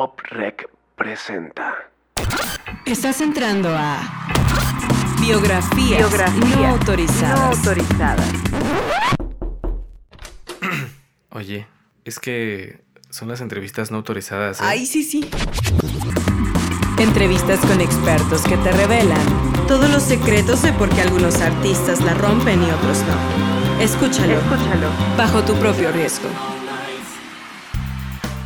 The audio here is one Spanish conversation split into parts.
Pop Rec presenta. Estás entrando a Biografías, no autorizadas. no autorizadas. Oye, es que son las entrevistas no autorizadas. ¿eh? Ay, sí, sí. Entrevistas con expertos que te revelan todos los secretos de por qué algunos artistas la rompen y otros no. Escúchalo Escúchalo. bajo tu propio riesgo.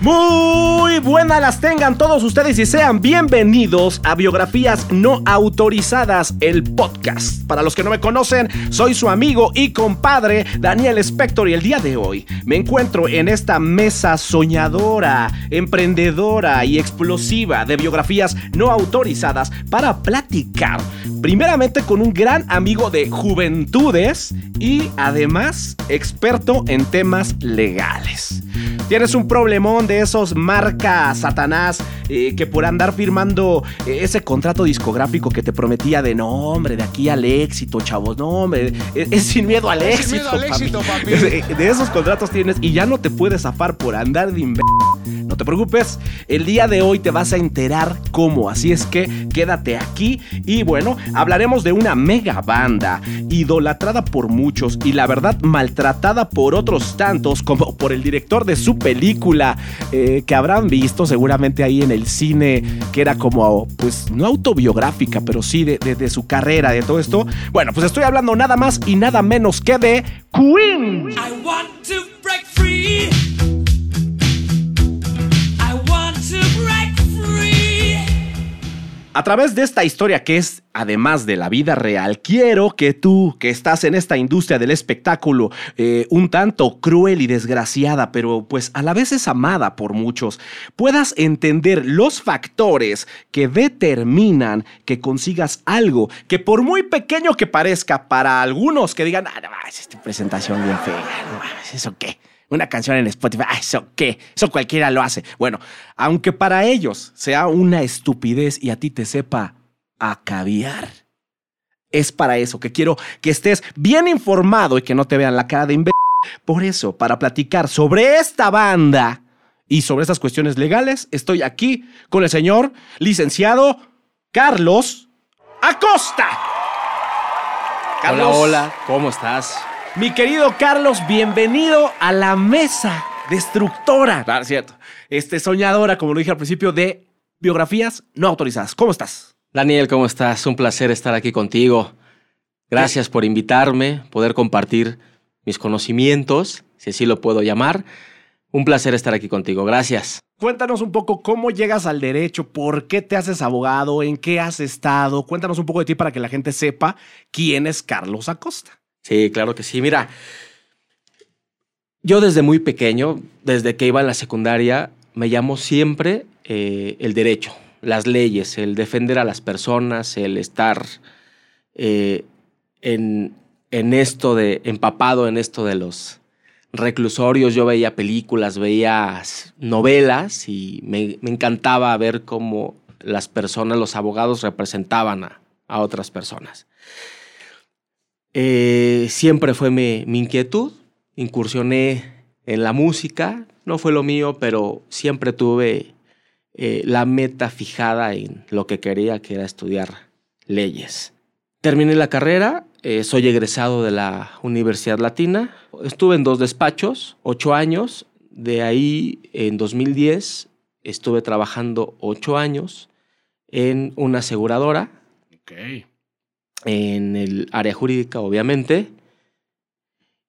Muy buenas las tengan todos ustedes y sean bienvenidos a Biografías No Autorizadas, el podcast. Para los que no me conocen, soy su amigo y compadre Daniel Spector y el día de hoy me encuentro en esta mesa soñadora, emprendedora y explosiva de biografías no autorizadas para platicar primeramente con un gran amigo de juventudes y además experto en temas legales. Tienes un problemón de esos marca Satanás eh, que por andar firmando eh, ese contrato discográfico que te prometía de no, hombre, de aquí al éxito, chavos, no, hombre, es, es sin miedo al Es éxito. sin miedo al éxito, papi. De, de esos contratos tienes y ya no te puedes zafar por andar de preocupes, el día de hoy te vas a enterar cómo, así es que quédate aquí y bueno, hablaremos de una mega banda, idolatrada por muchos y la verdad maltratada por otros tantos, como por el director de su película, eh, que habrán visto seguramente ahí en el cine, que era como, pues no autobiográfica, pero sí de, de- de su carrera, de todo esto. Bueno, pues estoy hablando nada más y nada menos que de Queen. I want to break free. A través de esta historia que es, además de la vida real, quiero que tú, que estás en esta industria del espectáculo, eh, un tanto cruel y desgraciada, pero pues a la vez es amada por muchos, puedas entender los factores que determinan que consigas algo que por muy pequeño que parezca para algunos que digan, ah, no, es esta presentación bien fea, no ¿eso qué? Una canción en Spotify, ah, ¿eso qué? Eso cualquiera lo hace. Bueno, aunque para ellos sea una estupidez y a ti te sepa a caviar, es para eso que quiero que estés bien informado y que no te vean la cara de imbécil. Por eso, para platicar sobre esta banda y sobre estas cuestiones legales, estoy aquí con el señor licenciado Carlos Acosta. Hola, hola, ¿cómo estás? Mi querido Carlos, bienvenido a la mesa destructora. Claro, cierto. Este, soñadora, como lo dije al principio, de biografías no autorizadas. ¿Cómo estás? Daniel, ¿cómo estás? Un placer estar aquí contigo. Gracias por invitarme, poder compartir mis conocimientos, si así lo puedo llamar. Un placer estar aquí contigo. Gracias. Cuéntanos un poco cómo llegas al derecho, por qué te haces abogado, en qué has estado. Cuéntanos un poco de ti para que la gente sepa quién es Carlos Acosta. Sí, claro que sí. Mira, yo desde muy pequeño, desde que iba en la secundaria, me llamó siempre eh, el derecho, las leyes, el defender a las personas, el estar eh, en, en esto de, empapado en esto de los reclusorios. Yo veía películas, veía novelas y me, me encantaba ver cómo las personas, los abogados representaban a, a otras personas. Eh, siempre fue mi, inquietud. Incursioné en la música. No fue lo mío, pero siempre tuve eh, la meta fijada en lo que quería, que era estudiar leyes. Terminé la carrera. eh, soy egresado de la Universidad Latina. Estuve en dos despachos, ocho años. De ahí, en 2010, estuve trabajando ocho años en una aseguradora. En el área jurídica, obviamente.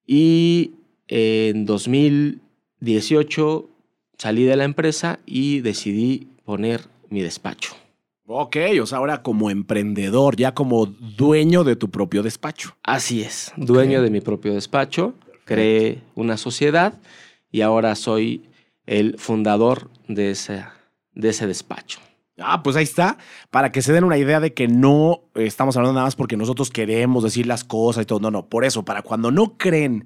Y en 2018 salí de la empresa y decidí poner mi despacho. Ok, o sea, ahora como emprendedor, ya como dueño de tu propio despacho. Así es, dueño de mi propio despacho, creé una sociedad y ahora soy el fundador de, ese- de ese despacho. Ah, pues ahí está, para que se den una idea de que no estamos hablando nada más porque nosotros queremos decir las cosas y todo. No, no, por eso, para cuando no creen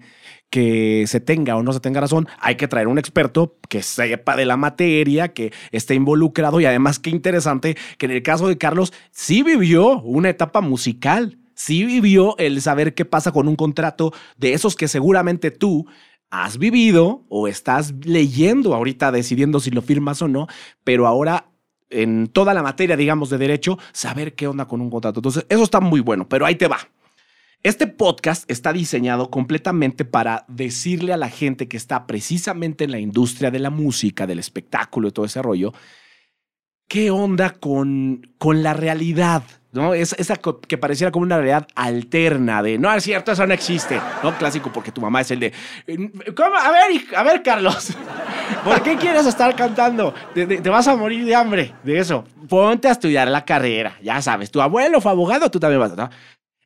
que se tenga o no se tenga razón, hay que traer un experto que sepa de la materia, que esté involucrado y además qué interesante que en el caso de Carlos sí vivió una etapa musical, sí vivió el saber qué pasa con un contrato de esos que seguramente tú has vivido o estás leyendo ahorita decidiendo si lo firmas o no, pero ahora en toda la materia, digamos, de derecho, saber qué onda con un contrato. Entonces, eso está muy bueno, pero ahí te va. Este podcast está diseñado completamente para decirle a la gente que está precisamente en la industria de la música, del espectáculo y todo ese rollo, qué onda con, con la realidad, ¿no? Es, esa que pareciera como una realidad alterna de, no es cierto, eso no existe, ¿no? Clásico porque tu mamá es el de, ¿cómo? A ver, a ver, Carlos, ¿por qué quieres estar cantando? Te vas a morir de hambre de eso. Ponte a estudiar la carrera, ya sabes, tu abuelo fue abogado, tú también vas, ¿no?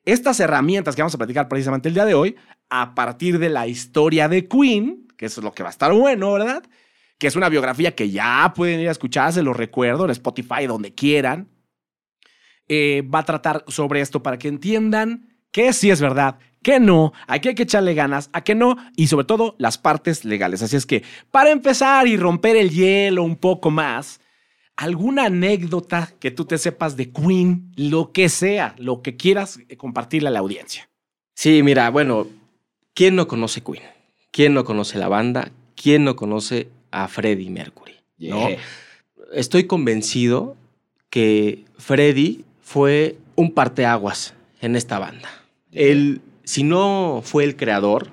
Estas herramientas que vamos a platicar precisamente el día de hoy, a partir de la historia de Queen, que eso es lo que va a estar bueno, ¿verdad? Que es una biografía que ya pueden ir a escuchar, se los recuerdo, en Spotify, donde quieran. Eh, va a tratar sobre esto para que entiendan que sí es verdad, que no, aquí hay que echarle ganas, a que no, y sobre todo las partes legales. Así es que, para empezar y romper el hielo un poco más, alguna anécdota que tú te sepas de Queen, lo que sea, lo que quieras eh, compartirle a la audiencia. Sí, mira, bueno, ¿quién no conoce Queen? ¿Quién no conoce la banda? ¿Quién no conoce a Freddie Mercury? ¿no? Estoy convencido que Freddie fue un parteaguas en esta banda. Él, si no fue el creador,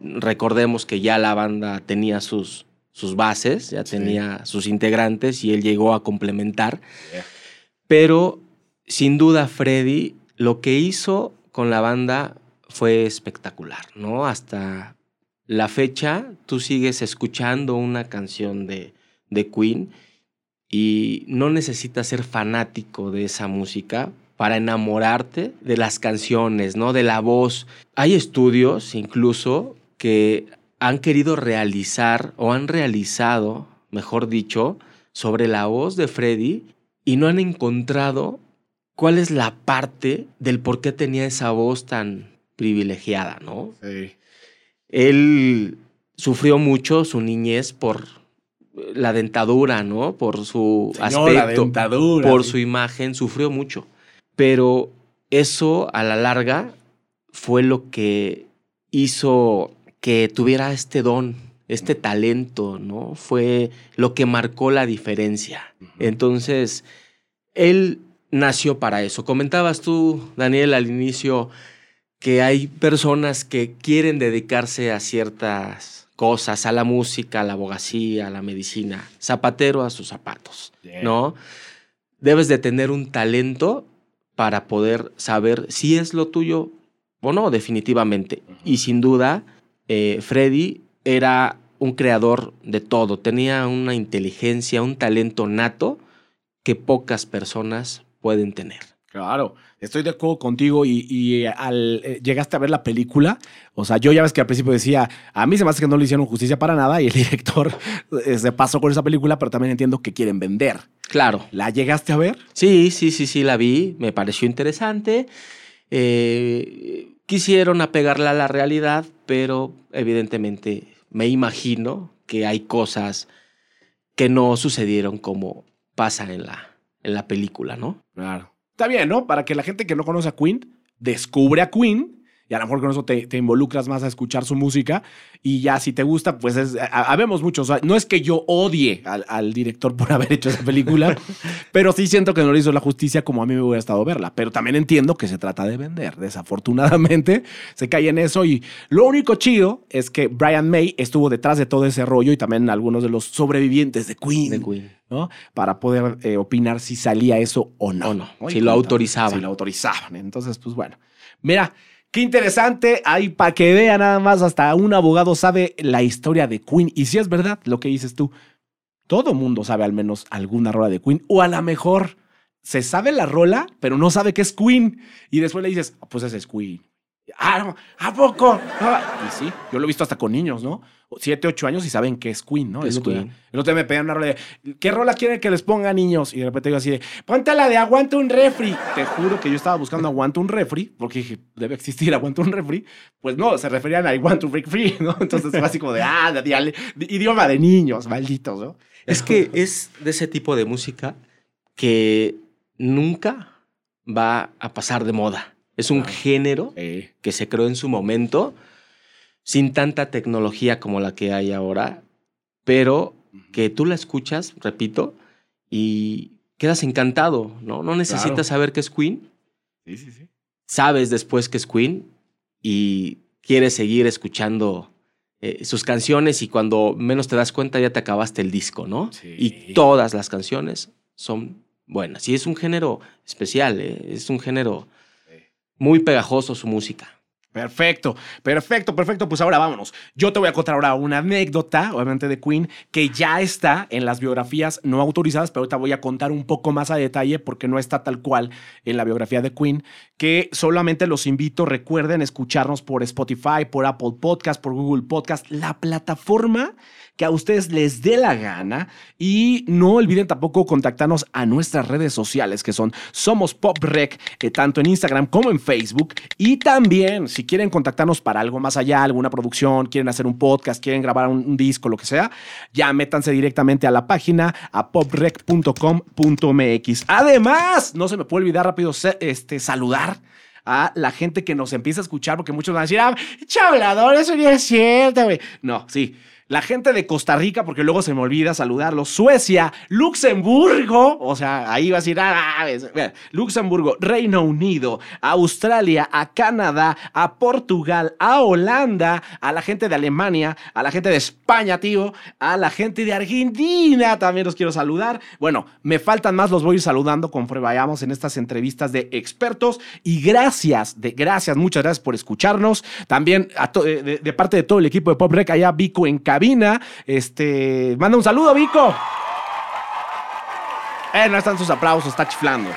recordemos que ya la banda tenía sus, sus bases, ya Sí. tenía sus integrantes y él llegó a complementar. Pero sin duda Freddy lo que hizo con la banda fue espectacular, ¿no? Hasta la fecha tú sigues escuchando una canción de, de Queen y no necesitas ser fanático de esa música para enamorarte de las canciones, ¿no? De la voz. Hay estudios incluso que han querido realizar o han realizado, mejor dicho, sobre la voz de Freddy y no han encontrado cuál es la parte del por qué tenía esa voz tan privilegiada, ¿no? Sí. Él sufrió mucho su niñez por la dentadura, ¿no? Por su Señora aspecto, dentadura, por sí. su imagen, sufrió mucho. Pero eso a la larga fue lo que hizo que tuviera este don, este talento, ¿no? Fue lo que marcó la diferencia. Entonces, él nació para eso. Comentabas tú, Daniel, al inicio que hay personas que quieren dedicarse a ciertas cosas, a la música, a la abogacía, a la medicina, zapatero a sus zapatos, ¿no? Debes de tener un talento para poder saber si es lo tuyo o no, definitivamente. Y sin duda, eh, Freddy era un creador de todo, tenía una inteligencia, un talento nato que pocas personas pueden tener. Claro, estoy de acuerdo contigo y, y al eh, llegaste a ver la película, o sea, yo ya ves que al principio decía, a mí se me hace que no le hicieron justicia para nada y el director eh, se pasó con esa película, pero también entiendo que quieren vender. Claro, ¿La llegaste a ver? Sí, sí, sí, sí, la vi, me pareció interesante. Eh, quisieron apegarla a la realidad, pero evidentemente me imagino que hay cosas que no sucedieron como pasan en la, en la película, ¿no? Claro. Está bien, ¿no? Para que la gente que no conoce a Queen descubre a Queen y a lo mejor con eso te, te involucras más a escuchar su música y ya si te gusta, pues es, ha- habemos muchos. o sea, no es que yo odie al, al director por haber hecho esa película, pero sí siento que no le hizo la justicia como a mí me hubiera estado verla. Pero también entiendo que se trata de vender. Desafortunadamente se cae en eso y lo único chido es que Brian May estuvo detrás de todo ese rollo y también algunos de los sobrevivientes de Queen. De Queen. ¿no? Para poder eh, opinar si salía eso o no. O no, si lo autorizaban. Si lo autorizaban. Entonces, pues bueno. Mira, qué interesante. Ahí para que vea nada más, hasta un abogado sabe la historia de Queen. Y si es verdad lo que dices tú, todo mundo sabe al menos alguna rola de Queen. O a lo mejor se sabe la rola, pero no sabe que es Queen. Y después le dices, "Ah, pues ese es Queen. Ah, ¿a poco? Ah, y sí, yo lo he visto hasta con niños, ¿no? Siete, ocho años y saben que es Queen, ¿no? Es Queen. el otro día me pedían una rola de, ¿qué rola quieren que les ponga niños? Y de repente digo así de, ponte la de Aguanta un refri. Te juro que yo estaba buscando Aguanta un refri, porque dije, debe existir Aguanta un refri. Pues no, se referían a I want to break free, ¿no? Entonces fue así como de, ah, de- de- idioma de niños, malditos, ¿no? Es que es de ese tipo de música que nunca va a pasar de moda. Es un Claro. género que se creó en su momento sin tanta tecnología como la que hay ahora, pero que tú la escuchas, repito, y quedas encantado, ¿no? No necesitas Claro. saber qué es Queen, Sí, sí, sí. sabes después que es Queen y quieres seguir escuchando eh, sus canciones y cuando menos te das cuenta ya te acabaste el disco, ¿no? Sí. Y todas las canciones son buenas. Y es un género especial, ¿eh? es un género muy pegajoso su música. Perfecto, perfecto, perfecto. Pues ahora vámonos. Yo te voy a contar ahora una anécdota, obviamente de Queen, que ya está en las biografías no autorizadas, pero ahorita voy a contar un poco más a detalle porque no está tal cual en la biografía de Queen, que solamente los invito, recuerden escucharnos por Spotify, por Apple Podcast, por Google Podcast, la plataforma que a ustedes les dé la gana y no olviden tampoco contactarnos a nuestras redes sociales que son Somos Pop Rec, eh, tanto en Instagram como en Facebook y también si quieren contactarnos para algo más allá, alguna producción, quieren hacer un podcast, quieren grabar un, disco, lo que sea, ya métanse directamente a la página a poprec.com.mx. Además, no se me puede olvidar rápido este, saludar a la gente que nos empieza a escuchar, porque muchos van a decir, ah, chablador, eso no es cierto, güey. No, sí. La gente de Costa Rica, porque luego se me olvida saludarlos. Suecia, Luxemburgo, o sea, ahí va a decir, ah, mira, Luxemburgo, Reino Unido, Australia, a Canadá, a Portugal, a Holanda, a la gente de Alemania, a la gente de España, tío, a la gente de Argentina, también los quiero saludar. Bueno, me faltan más, los voy a ir saludando conforme vayamos en estas entrevistas de expertos. Y gracias, de, gracias, muchas gracias por escucharnos. También to- de, parte de todo el equipo de Pop Rec, allá Vico en cabina. Este, manda un saludo, Vico. Eh, no están sus aplausos, está chiflando.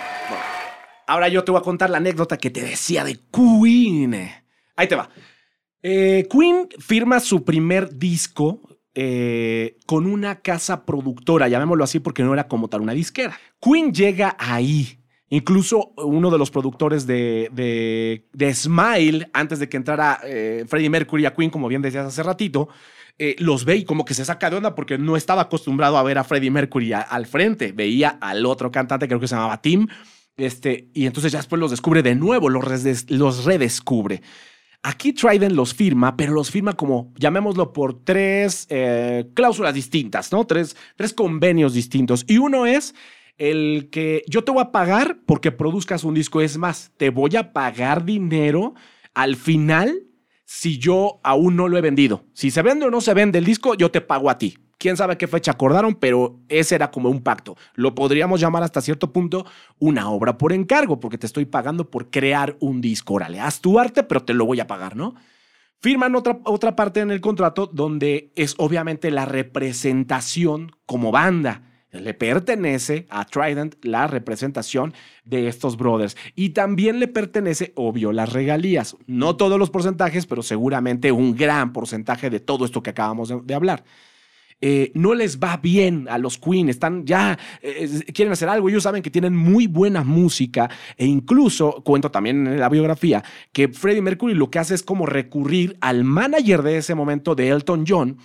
Ahora yo te voy a contar la anécdota que te decía de Queen. Ahí te va. Eh, Queen firma su primer disco eh, con una casa productora, llamémoslo así porque no era como tal una disquera. Queen llega ahí. Incluso uno de los productores de, de, de Smile, antes de que entrara eh, Freddie Mercury a Queen, como bien decías hace ratito, eh, los ve y como que se saca de onda porque no estaba acostumbrado a ver a Freddie Mercury al frente. Veía al otro cantante, creo que se llamaba Tim, este, y entonces ya después los descubre de nuevo, los, los redescubre. Aquí Trident los firma, pero los firma como, llamémoslo por tres eh, cláusulas distintas, ¿no? Tres, tres convenios distintos. Y uno es el que yo te voy a pagar porque produzcas un disco. Es más, te voy a pagar dinero al final si yo aún no lo he vendido. Si se vende o no se vende el disco, yo te pago a ti. Quién sabe qué fecha acordaron, pero ese era como un pacto. Lo podríamos llamar hasta cierto punto una obra por encargo, porque te estoy pagando por crear un disco. Órale, haz tu arte, pero te lo voy a pagar, ¿no? Firman otra, otra parte en el contrato donde es obviamente la representación como banda. Le pertenece a Trident la representación de estos brothers. Y también le pertenece, obvio, las regalías. No todos los porcentajes, pero seguramente un gran porcentaje de todo esto que acabamos de, hablar. Eh, no les va bien a los Queen, están ya, eh, quieren hacer algo, ellos saben que tienen muy buena música e incluso, cuento también en la biografía, que Freddie Mercury lo que hace es como recurrir al manager de ese momento de Elton John,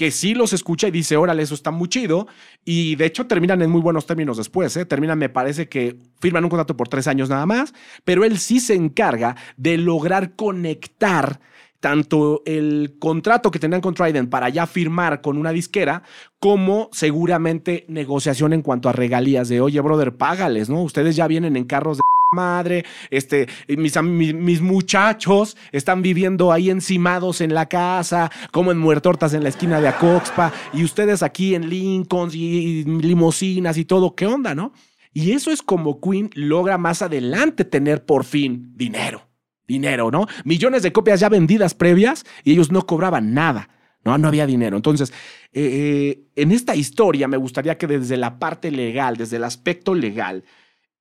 que sí los escucha y dice, órale, eso está muy chido. Y de hecho terminan en muy buenos términos después. ¿eh? Terminan, me parece que firman un contrato por tres años nada más, pero él sí se encarga de lograr conectar tanto el contrato que tenían con Trident para ya firmar con una disquera, como seguramente negociación en cuanto a regalías de, oye, brother, págales, ¿no? Ustedes ya vienen en carros de madre, este, mis, mis, mis muchachos están viviendo ahí encimados en la casa, como en muertortas en la esquina de Acoxpa, y ustedes aquí en Lincoln y, limosinas y todo, ¿qué onda, no? Y eso es como Queen logra más adelante tener por fin dinero dinero, ¿no? Millones de copias ya vendidas previas y ellos no cobraban nada. No, no había dinero. Entonces, eh, en esta historia me gustaría que desde la parte legal, desde el aspecto legal,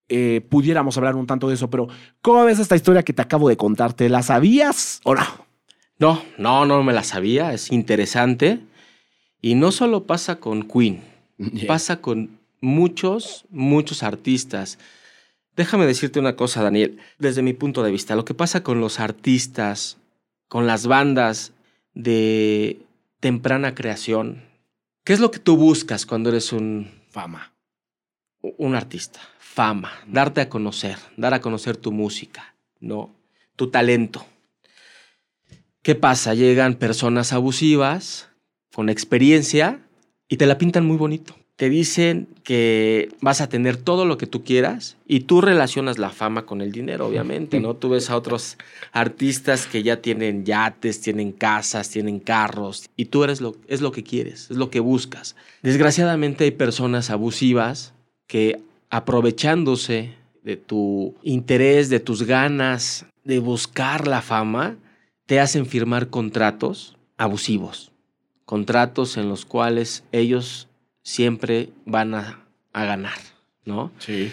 eh, pudiéramos hablar un tanto de eso. Pero, ¿cómo ves esta historia que te acabo de contar? ¿Te la sabías o no? No, no, no me la sabía, es interesante. Y no solo pasa con Queen, pasa con muchos, muchos artistas. Déjame decirte una cosa, Daniel, desde mi punto de vista, lo que pasa con los artistas, con las bandas de temprana creación, ¿qué es lo que tú buscas cuando eres un, Fama. un artista? Fama, darte a conocer, dar a conocer tu música, ¿no? Tu talento. ¿Qué pasa? Llegan personas abusivas con experiencia y te la pintan muy bonito. Te dicen que vas a tener todo lo que tú quieras y tú relacionas la fama con el dinero, obviamente, ¿no? Tú ves a otros artistas que ya tienen yates, tienen casas, tienen carros y tú eres lo, es lo que quieres, es lo que buscas. Desgraciadamente hay personas abusivas que aprovechándose de tu interés, de tus ganas de buscar la fama, te hacen firmar contratos abusivos, contratos en los cuales ellos siempre van a, a ganar, ¿no? Sí.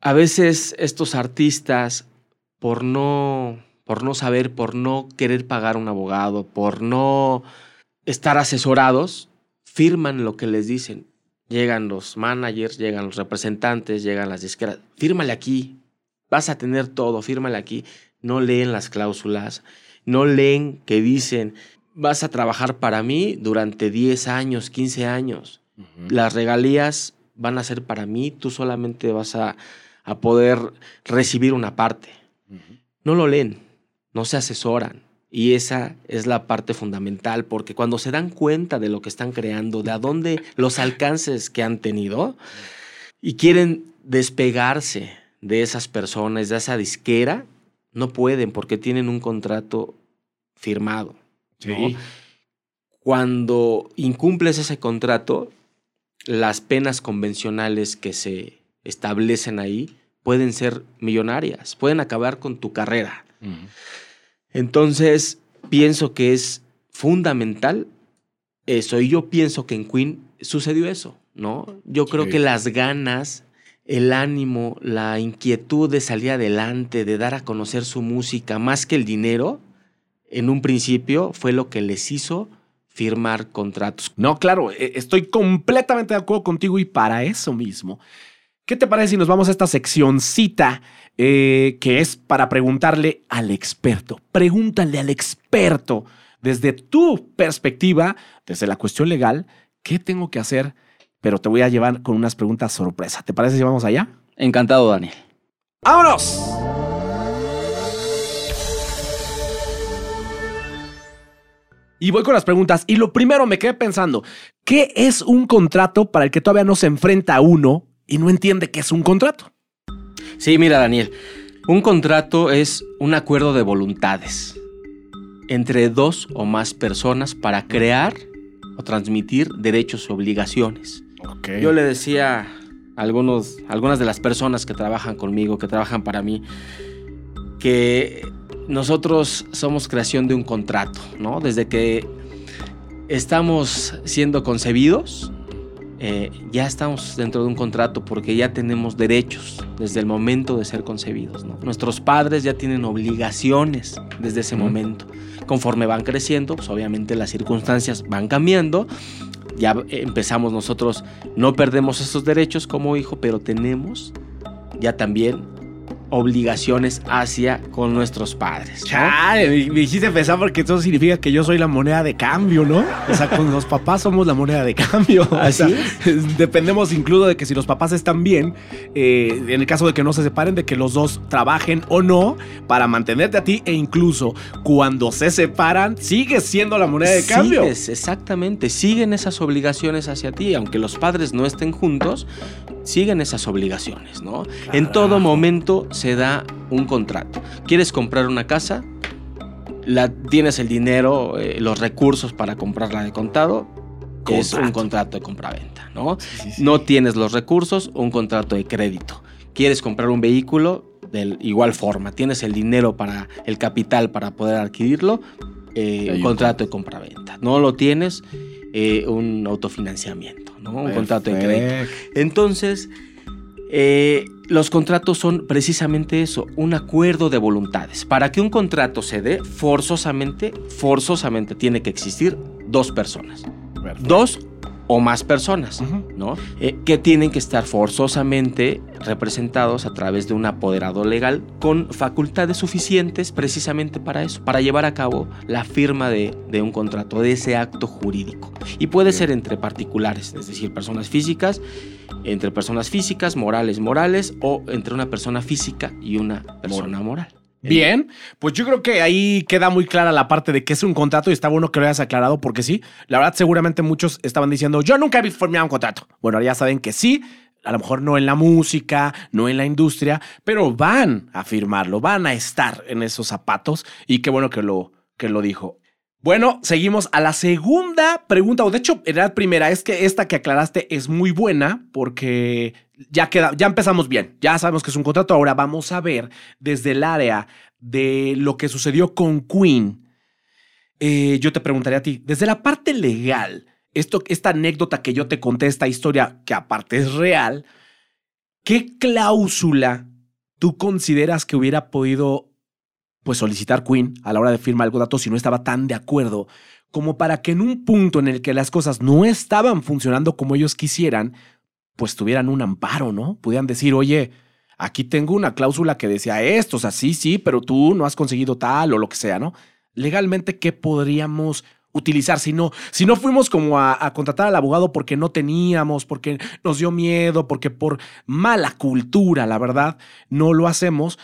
A veces estos artistas, por no, por no saber, por no querer pagar un abogado, por no estar asesorados, firman lo que les dicen. Llegan los managers, llegan los representantes, llegan las disqueras. Fírmale aquí, vas a tener todo, fírmale aquí. No leen las cláusulas, no leen que dicen, vas a trabajar para mí durante 10 años, 15 años. Las regalías van a ser para mí, tú solamente vas a, a poder recibir una parte. No lo leen, no se asesoran. Y esa es la parte fundamental, porque cuando se dan cuenta de lo que están creando, de a dónde los alcances que han tenido, y quieren despegarse de esas personas, de esa disquera, no pueden porque tienen un contrato firmado. ¿no? Sí. Cuando incumples ese contrato, las penas convencionales que se establecen ahí pueden ser millonarias, pueden acabar con tu carrera. Entonces, pienso que es fundamental eso. Y yo pienso que en Queen sucedió eso, ¿no? Yo creo Sí. que las ganas, el ánimo, la inquietud de salir adelante, de dar a conocer su música, más que el dinero, en un principio fue lo que les hizo firmar contratos. No, claro, eh, estoy completamente de acuerdo contigo y para eso mismo. ¿Qué te parece si nos vamos a esta seccioncita eh, que es para preguntarle al experto? Pregúntale al experto desde tu perspectiva, desde la cuestión legal, ¿qué tengo que hacer? Pero te voy a llevar con unas preguntas sorpresa. ¿Te parece si vamos allá? Encantado, Daniel. ¡Vámonos! Y voy con las preguntas. Y lo primero me quedé pensando, ¿qué es un contrato para el que todavía no se enfrenta a uno y no entiende qué es un contrato? Sí, mira, Daniel, un contrato es un acuerdo de voluntades entre dos o más personas para crear o transmitir derechos y obligaciones. Yo le decía a algunos, algunas de las personas que trabajan conmigo, que trabajan para mí, que nosotros somos creación de un contrato, ¿no? Desde que estamos siendo concebidos, eh, ya estamos dentro de un contrato porque ya tenemos derechos desde el momento de ser concebidos, ¿no? Nuestros padres ya tienen obligaciones desde ese momento. Conforme van creciendo, pues obviamente las circunstancias van cambiando ya empezamos nosotros, no perdemos esos derechos como hijo, pero tenemos ya también obligaciones hacia con nuestros padres. ¿no? Chale, me, me hiciste pensar porque eso significa que yo soy la moneda de cambio, ¿no? O sea, con los papás somos la moneda de cambio. O Así sea, Dependemos incluso de que si los papás están bien, eh, en el caso de que no se separen, de que los dos trabajen o no para mantenerte a ti e incluso cuando se separan, sigues siendo la moneda de cambio. Sigues, exactamente, siguen esas obligaciones hacia ti, aunque los padres no estén juntos, siguen esas obligaciones, ¿no? En todo momento se da un contrato. ¿Quieres comprar una casa? La, tienes el dinero, eh, los recursos para comprarla de contado. Es un contrato de compraventa, ¿no? No tienes los recursos, un contrato de crédito. ¿Quieres comprar un vehículo? De igual forma, tienes el dinero para el capital para poder adquirirlo, eh, un contrato de compraventa. No lo tienes, eh, un autofinanciamiento, ¿no? Un contrato de crédito. Entonces, eh, los contratos son precisamente eso, un acuerdo de voluntades. Para que un contrato se dé, forzosamente, forzosamente tiene que existir dos personas. Perfecto. Dos o más personas. ¿no? Eh, que tienen que estar forzosamente representados a través de un apoderado legal con facultades suficientes precisamente para eso, para llevar a cabo la firma de, de un contrato, de ese acto jurídico. Y puede ser entre particulares, es decir, personas físicas, entre personas físicas, morales, morales, o entre una persona física y una persona moral. Bien, pues yo creo que ahí queda muy clara la parte de que es un contrato y está bueno que lo hayas aclarado porque sí, la verdad seguramente muchos estaban diciendo, yo nunca he firmado un contrato. Bueno, ya saben que sí, a lo mejor no en la música, no en la industria, pero van a firmarlo, van a estar en esos zapatos y qué bueno que lo, que lo dijo. Bueno, seguimos a la segunda pregunta, o de hecho, era la primera, es que esta que aclaraste es muy buena porque ya queda, ya empezamos bien, ya sabemos que es un contrato, ahora vamos a ver desde el área de lo que sucedió con Queen. Eh, yo te preguntaría a ti, desde la parte legal, esto, esta anécdota que yo te conté, esta historia que aparte es real, ¿qué cláusula tú consideras que hubiera podido pues solicitar Queen a la hora de firmar el contrato si no estaba tan de acuerdo como para que en un punto en el que las cosas no estaban funcionando como ellos quisieran, pues tuvieran un amparo, ¿no? Pudieran decir, oye, aquí tengo una cláusula que decía esto, o sea, sí, sí, pero tú no has conseguido tal o lo que sea, ¿no? Legalmente, ¿qué podríamos utilizar si no, si no fuimos como a, a contratar al abogado porque no teníamos, porque nos dio miedo, porque por mala cultura, la verdad, no lo hacemos?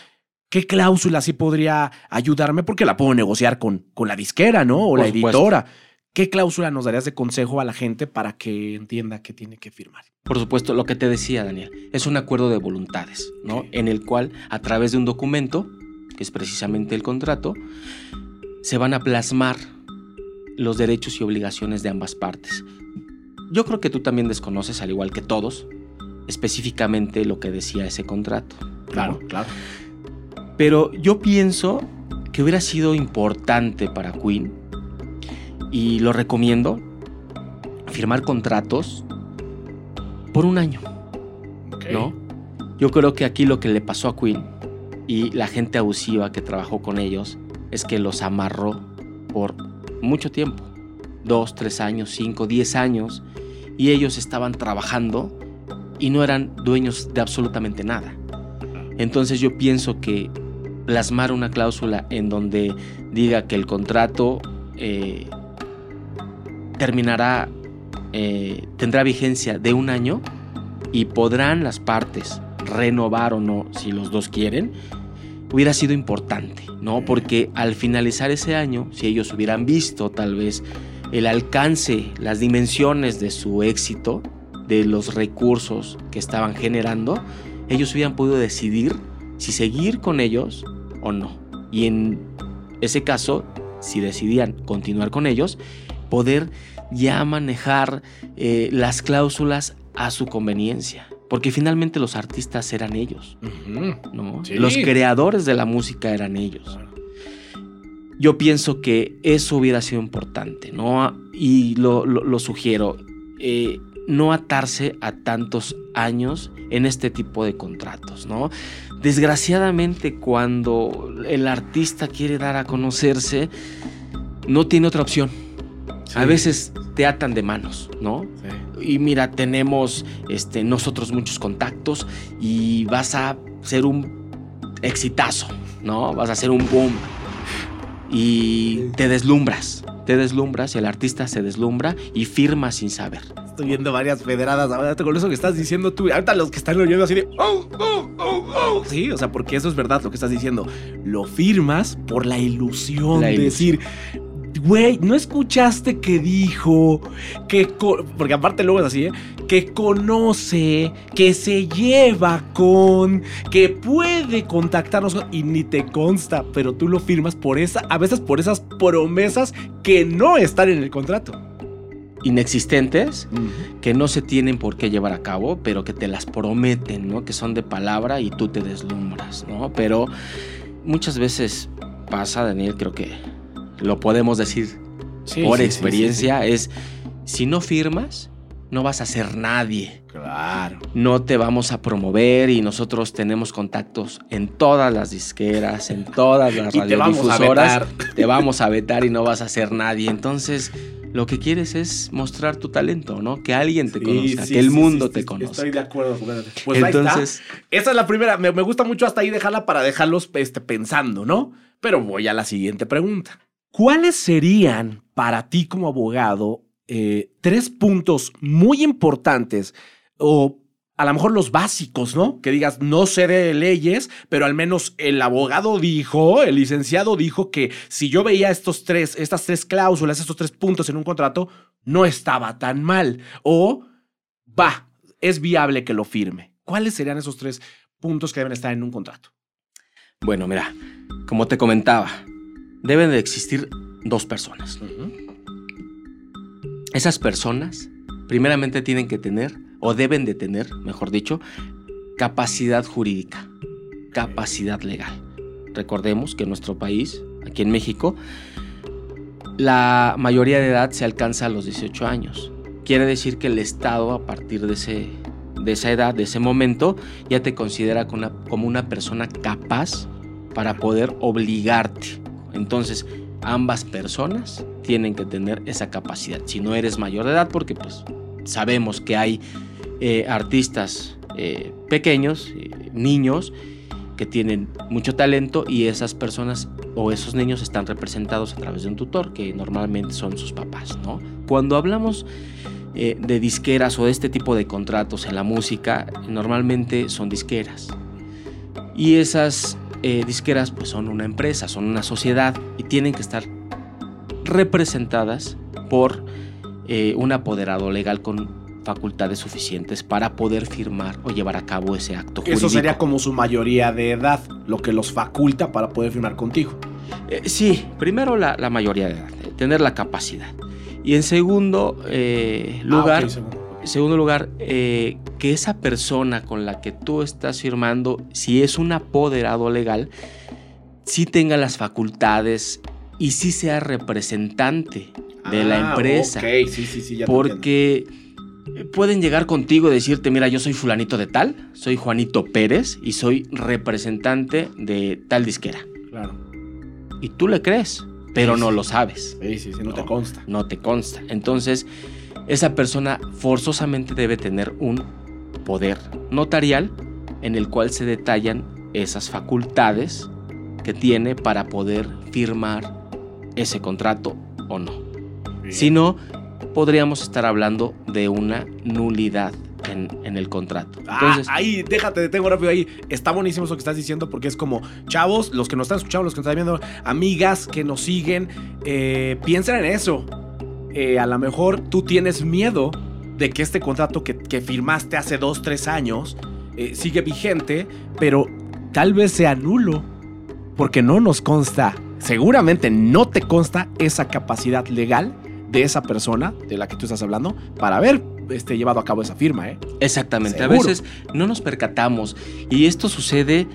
¿Qué cláusula sí podría ayudarme? Porque la puedo negociar con, con la disquera, ¿no? O Por la supuesto. editora. ¿Qué cláusula nos darías de consejo a la gente para que entienda que tiene que firmar? Por supuesto, lo que te decía, Daniel, es un acuerdo de voluntades, ¿no? En el cual, a través de un documento, que es precisamente el contrato, se van a plasmar los derechos y obligaciones de ambas partes. Yo creo que tú también desconoces, al igual que todos, específicamente lo que decía ese contrato. ¿no? Claro, claro. Pero yo pienso que hubiera sido importante para Queen, y lo recomiendo, firmar contratos por un año, ¿no? Yo creo que aquí lo que le pasó a Queen y la gente abusiva que trabajó con ellos es que los amarró por mucho tiempo, dos, tres años, cinco, diez años, y ellos estaban trabajando y no eran dueños de absolutamente nada. Entonces yo pienso que plasmar una cláusula en donde diga que el contrato eh, terminará, eh, tendrá vigencia de un año y podrán las partes renovar o no si los dos quieren, hubiera sido importante, ¿no? Porque al finalizar ese año, si ellos hubieran visto tal vez el alcance, las dimensiones de su éxito, de los recursos que estaban generando, ellos hubieran podido decidir si seguir con ellos o no. Y en ese caso, si decidían continuar con ellos, poder ya manejar eh, las cláusulas a su conveniencia. Porque finalmente los artistas eran ellos. ¿no? Sí. Los creadores de la música eran ellos. Yo pienso que eso hubiera sido importante, ¿no? Y lo, lo- lo sugiero, eh, no atarse a tantos años en este tipo de contratos, ¿no? Desgraciadamente cuando el artista quiere dar a conocerse, no tiene otra opción. A veces te atan de manos, ¿no? Y mira, tenemos este, nosotros muchos contactos y vas a ser un exitazo, ¿no? Vas a ser un boom. Y te deslumbras, te deslumbras, el artista se deslumbra y firma sin saber. Estoy viendo varias federadas ahora con eso que estás diciendo tú. Ahorita los que están oyendo así de. "Oh, oh, oh, oh". Sí, o sea, porque eso es verdad lo que estás diciendo. Lo firmas por la ilusión La de ilusión. decir. Güey, ¿no escuchaste que dijo que... co-" Porque aparte luego es así, ¿eh? Que conoce, que se lleva con, que puede contactarnos con- y ni te consta, pero tú lo firmas por esa, a veces por esas promesas que no están en el contrato. Inexistentes que no se tienen por qué llevar a cabo, pero que te las prometen, ¿no? Que son de palabra y tú te deslumbras, ¿no? Pero muchas veces pasa, Daniel, creo que lo podemos decir Sí, por sí, sí, experiencia, es si no firmas, no vas a ser nadie. Claro. No te vamos a promover y nosotros tenemos contactos en todas las disqueras, en todas las Y te vamos a radiodifusoras. vetar. Te vamos a vetar y no vas a ser nadie. Entonces, lo que quieres es mostrar tu talento, ¿no? Que alguien te Sí, conozca, sí, que el sí, mundo te conozca. Estoy de acuerdo. Pues ahí Entonces, está. Esa es la primera. Me, me gusta mucho hasta ahí dejarla para dejarlos este, pensando, ¿no? Pero voy a la siguiente pregunta. ¿Cuáles serían para ti como abogado eh, tres puntos muy importantes o a lo mejor los básicos, ¿no? Que digas, no sé de leyes, pero al menos el abogado dijo, el licenciado dijo que si yo veía estos tres, estas tres cláusulas, estos tres puntos en un contrato, no estaba tan mal. O, va, es viable que lo firme. ¿Cuáles serían esos tres puntos que deben estar en un contrato? Bueno, mira, como te comentaba, deben de existir dos personas. Esas personas primeramente tienen que tener, o deben de tener, mejor dicho, capacidad jurídica, capacidad legal. Recordemos que en nuestro país, aquí en México, la mayoría de edad se alcanza a los 18 años. Quiere decir que el Estado, a partir de, ese, de esa edad, de ese momento, ya te considera como una, como una persona capaz para poder obligarte. Entonces, ambas personas tienen que tener esa capacidad. Si no eres mayor de edad, porque pues sabemos que hay eh, artistas eh, pequeños, eh, niños, que tienen mucho talento y esas personas o esos niños están representados a través de un tutor, que normalmente son sus papás. Cuando hablamos de disqueras o de este tipo de contratos en la música, normalmente son disqueras. Y esas disqueras pues son una empresa, son una sociedad y tienen que estar representadas por un apoderado legal con facultades suficientes para poder firmar o llevar a cabo ese acto jurídico. Eso sería como su mayoría de edad, lo que los faculta para poder firmar contigo. Eh, sí, primero la, la mayoría de edad, eh, tener la capacidad. Y en segundo eh, lugar, Ah, ok, segundo. lugar eh, que esa persona con la que tú estás firmando, si es un apoderado legal, sí tenga las facultades y sí sea representante de la Ah, empresa. Ok, sí, sí, sí, ya te entiendo. Pueden llegar contigo y decirte, mira, yo soy fulanito de tal, soy Juanito Pérez y soy representante de tal disquera. Claro. Y tú le crees, pero Sí, no sí. lo sabes. Sí, sí, sí, no, te consta. No te consta. Entonces, esa persona forzosamente debe tener un poder notarial en el cual se detallan esas facultades que tiene para poder firmar ese contrato o no. Si no, podríamos estar hablando de una nulidad en, en el contrato. Ah, ahí, déjate, detengo rápido ahí. Está buenísimo eso que estás diciendo porque es como, chavos, los que nos están escuchando, los que nos están viendo, amigas que nos siguen, eh, piensen en eso. Eh, a lo mejor tú tienes miedo de que este contrato que, que firmaste hace dos, tres años eh, sigue vigente, pero tal vez sea nulo porque no nos consta, seguramente no te consta esa capacidad legal de esa persona de la que tú estás hablando para haber este, llevado a cabo esa firma, ¿eh? Exactamente, Seguro. a veces no nos percatamos y esto sucede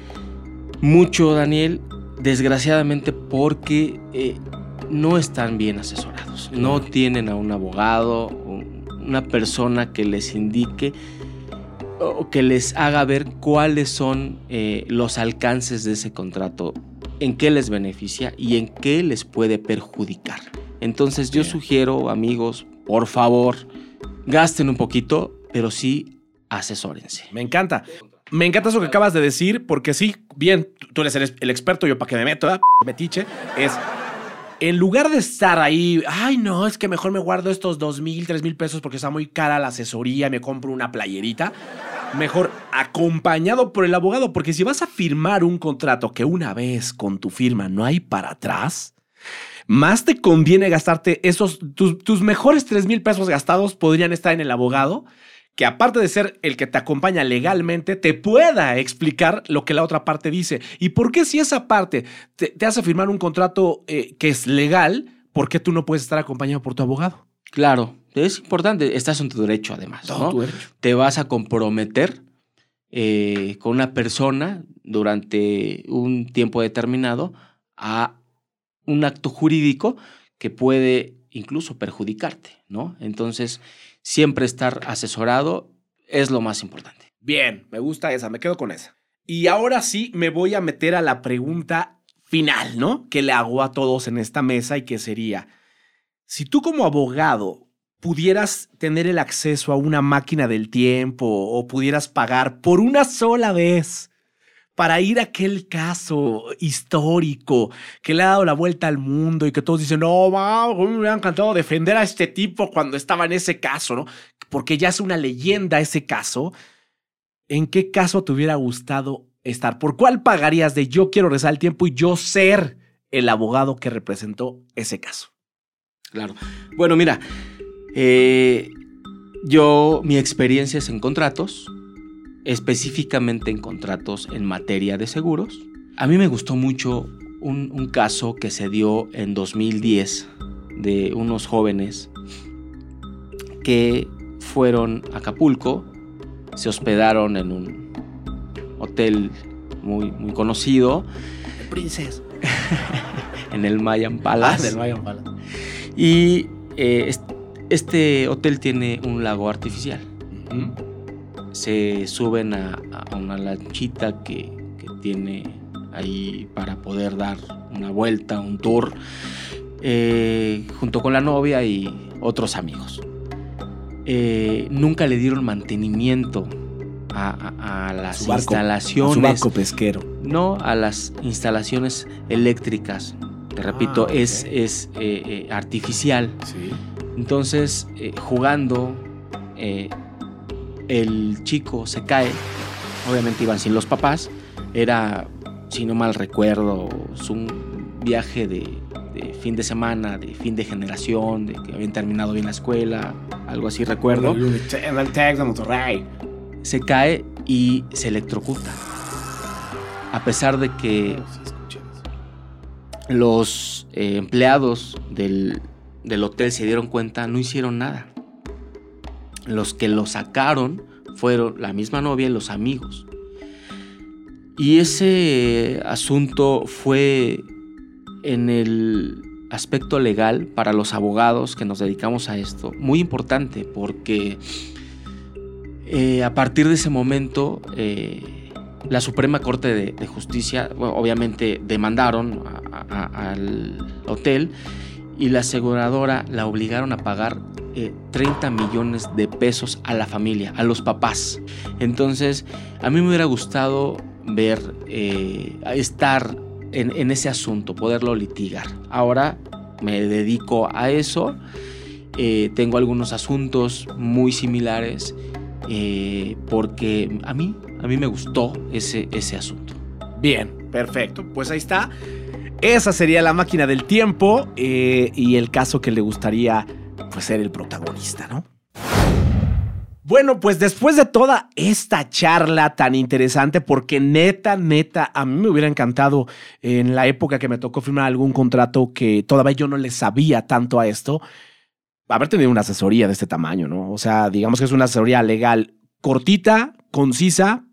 mucho, Daniel, desgraciadamente porque eh, no están bien asesorados, no tienen a un abogado, un- una persona que les indique o que les haga ver cuáles son eh, los alcances de ese contrato, en qué les beneficia y en qué les puede perjudicar. Entonces yo Bien. sugiero, amigos, por favor, gasten un poquito, pero sí asesórense. Me encanta. Me encanta eso que acabas de decir, porque sí, bien, tú- tú eres el, el experto, yo para que me meto, ¿verdad? metiche, es en lugar de estar ahí, ay, no, es que mejor me guardo estos dos mil, tres mil pesos porque está muy cara la asesoría, me compro una playerita. Mejor acompañado por el abogado, porque si vas a firmar un contrato que una vez con tu firma no hay para atrás, más te conviene gastarte esos, tus, tus mejores tres mil pesos gastados podrían estar en el abogado, que aparte de ser el que te acompaña legalmente, te pueda explicar lo que la otra parte dice. ¿Y por qué si esa parte te, te hace firmar un contrato eh, que es legal, por qué tú no puedes estar acompañado por tu abogado? Claro, es importante, estás en tu derecho además, ¿no? tu derecho. Te vas a comprometer eh, con una persona durante un tiempo determinado a un acto jurídico que puede incluso perjudicarte, ¿no? Entonces, siempre estar asesorado es lo más importante. Bien, me gusta esa, me quedo con esa. Y ahora sí me voy a meter a la pregunta final, ¿no? Que le hago a todos en esta mesa y que sería, si tú como abogado pudieras tener el acceso a una máquina del tiempo o pudieras pagar por una sola vez para ir a aquel caso histórico que le ha dado la vuelta al mundo y que todos dicen, no, wow, me hubiera encantado defender a este tipo cuando estaba en ese caso, ¿no? Porque ya es una leyenda ese caso. ¿en qué caso te hubiera gustado estar? ¿Por cuál pagarías de yo quiero rezar el tiempo y yo ser el abogado que representó ese caso? Claro. Bueno, mira, eh, yo, mi experiencia es en contratos, específicamente en contratos en materia de seguros. A mí me gustó mucho un, un caso que se dio en 2010 de unos jóvenes que fueron a Acapulco, se hospedaron en un hotel muy, muy conocido Princesa. en el Mayan Ah, Palace. del Mayan Palace. Y eh, est- este hotel tiene un lago artificial. Se suben a, a una lanchita que, que tiene ahí para poder dar una vuelta, un tour, eh, junto con la novia y otros amigos. Eh, nunca le dieron mantenimiento a, a- a las Su barco, instalaciones. Su barco pesquero. No, a las instalaciones eléctricas. Te repito, Ah, es, es eh, eh, artificial. Sí. Entonces, jugando, el chico se cae. Obviamente iban sin los papás. Era, si no mal recuerdo, un viaje de, de fin de semana, de fin de generación, de que habían terminado bien la escuela, algo así recuerdo. Se cae y se electrocuta. A pesar de que los eh, empleados del, del hotel se dieron cuenta, no hicieron nada. Los que lo sacaron fueron la misma novia y los amigos. Y ese asunto fue en el aspecto legal para los abogados que nos dedicamos a esto muy importante porque eh, a partir de ese momento eh, la Suprema Corte de, Justicia obviamente demandaron al hotel y la aseguradora la obligaron a pagar eh, 30 millones de pesos a la familia, a los papás. Entonces, a mí me hubiera gustado ver, eh, estar en, ese asunto, poderlo litigar. Ahora me dedico a eso. eh, tengo algunos asuntos muy similares eh, porque a mí, a mí me gustó ese, ese asunto. Bien, perfecto. Pues ahí está. Esa sería la máquina del tiempo eh, y el caso que le gustaría pues, ser el protagonista, ¿no? Bueno, pues después de toda esta charla tan interesante, porque neta, neta, a mí me hubiera encantado en la época que me tocó firmar algún contrato que todavía yo no le sabía tanto a esto, haber tenido una asesoría de este tamaño, ¿no? O sea, digamos que es una asesoría legal cortita, concisa,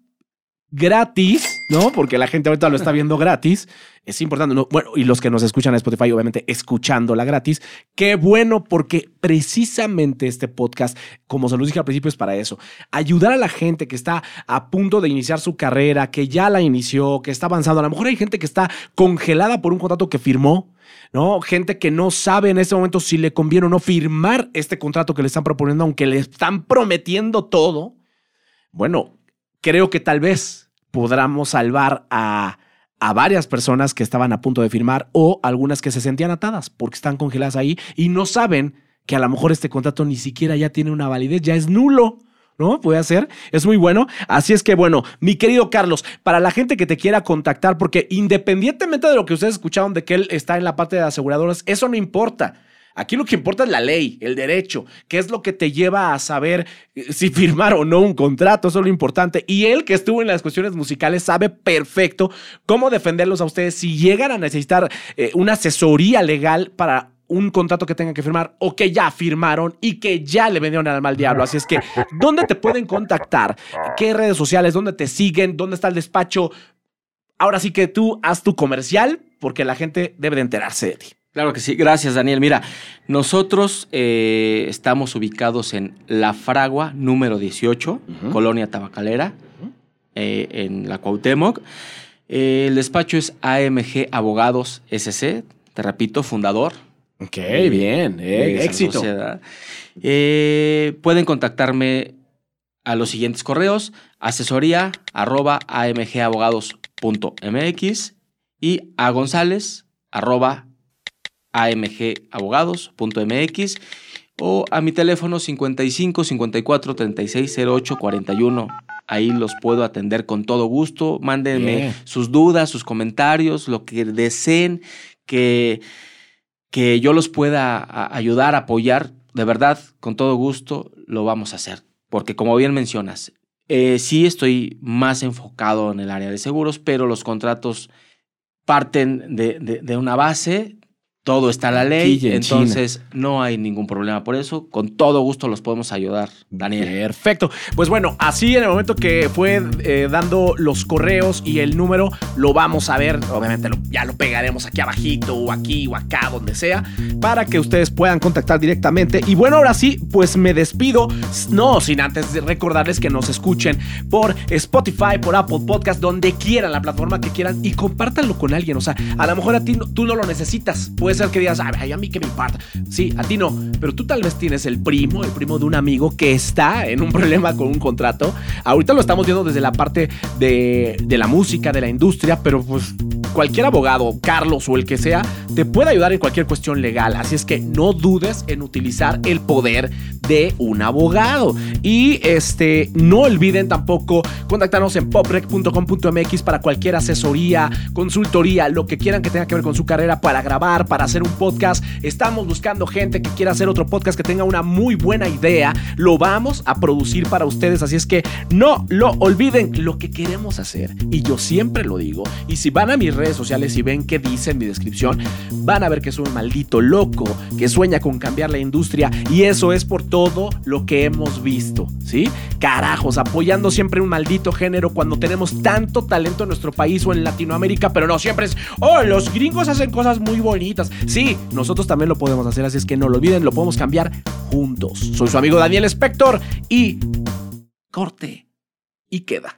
gratis, ¿no? Porque la gente ahorita lo está viendo gratis. Es importante, ¿no? Bueno, y los que nos escuchan en Spotify, obviamente, escuchándola gratis. Qué bueno, porque precisamente este podcast, como se los dije al principio, es para eso. Ayudar a la gente que está a punto de iniciar su carrera, que ya la inició, que está avanzando. A lo mejor hay gente que está congelada por un contrato que firmó. ¿no? Gente que no sabe en este momento si le conviene o no firmar este contrato que le están proponiendo, aunque le están prometiendo todo. Bueno, creo que tal vez podamos salvar a, a varias personas que estaban a punto de firmar o algunas que se sentían atadas porque están congeladas ahí y no saben que a lo mejor este contrato ni siquiera ya tiene una validez, ya es nulo. ¿No? Puede ser. Es muy bueno. Así es que, bueno, mi querido Carlos, para la gente que te quiera contactar, porque independientemente de lo que ustedes escucharon de que él está en la parte de aseguradoras, eso no importa. Aquí lo que importa es la ley, el derecho, que es lo que te lleva a saber eh, si firmar o no un contrato, eso es lo importante. Y él que estuvo en las cuestiones musicales sabe perfecto cómo defenderlos a ustedes si llegan a necesitar eh, una asesoría legal para un contrato que tengan que firmar o que ya firmaron y que ya le vendieron al mal diablo. Así es que, ¿dónde te pueden contactar? ¿Qué redes sociales? ¿Dónde te siguen? ¿Dónde está el despacho? Ahora sí que tú haz tu comercial porque la gente debe de enterarse de ti. Claro que sí, gracias Daniel. Mira, nosotros eh, estamos ubicados en La Fragua, número 18, Ujú. Colonia Tabacalera, eh, en la Cuauhtémoc. Eh, el despacho es AMG Abogados SC, te repito, fundador. Ok, bien. éxito. pueden contactarme a los siguientes correos, asesoría arroba amgabogados.mx y a gonzález arroba amgabogados.mx o a mi teléfono 55 54 36 08 41 ahí los puedo atender con todo gusto. Mándenme Bien. sus dudas, sus comentarios, lo que deseen que, que yo los pueda ayudar, apoyar. De verdad, con todo gusto lo vamos a hacer. Porque como bien mencionas, eh, sí estoy más enfocado en el área de seguros, pero los contratos parten de, de- de una base, todo está en la ley, en entonces no hay ningún problema por eso. Con todo gusto los podemos ayudar, Daniel. Perfecto. Pues bueno, así en el momento que fue eh, dando los correos y el número, lo vamos a ver. Obviamente lo- ya lo pegaremos aquí abajito o aquí o acá, donde sea, para que ustedes puedan contactar directamente. Y bueno, ahora sí, pues me despido. No, sin antes recordarles que nos escuchen por Spotify, por Apple Podcast, donde quieran, la plataforma que quieran y compártanlo con alguien. O sea, a lo mejor a ti no- tú no lo necesitas. Puede ser que digas, "Ay, ay, a mí que me importa. Sí, a ti no, pero tú tal vez tienes el primo, el primo de un amigo que está en un problema con un contrato. Ahorita lo estamos viendo desde la parte de, de la música, de la industria, pero pues cualquier abogado, Carlos o el que sea, te puede ayudar en cualquier cuestión legal. Así es que no dudes en utilizar el poder de un abogado. Y este, no olviden tampoco contactarnos en poprec.com.mx para cualquier asesoría, consultoría, lo que quieran que tenga que ver con su carrera para grabar, para hacer un podcast. Estamos buscando gente que quiera hacer otro podcast que tenga una muy buena idea. Lo vamos a producir para ustedes. Así es que no lo olviden lo que queremos hacer. Y yo siempre lo digo. Y si van a mis redes sociales y ven qué dice en mi descripción, van a ver que soy un maldito loco que sueña con cambiar la industria. Y eso es por todo lo que hemos visto. ¿Sí? Carajos, apoyando siempre un maldito género cuando tenemos tanto talento en nuestro país o en Latinoamérica, pero no siempre es, oh, los gringos hacen cosas muy bonitas. Sí, nosotros también lo podemos hacer, así es que no lo olviden, lo podemos cambiar juntos. Soy su amigo Daniel Spector y corte y queda.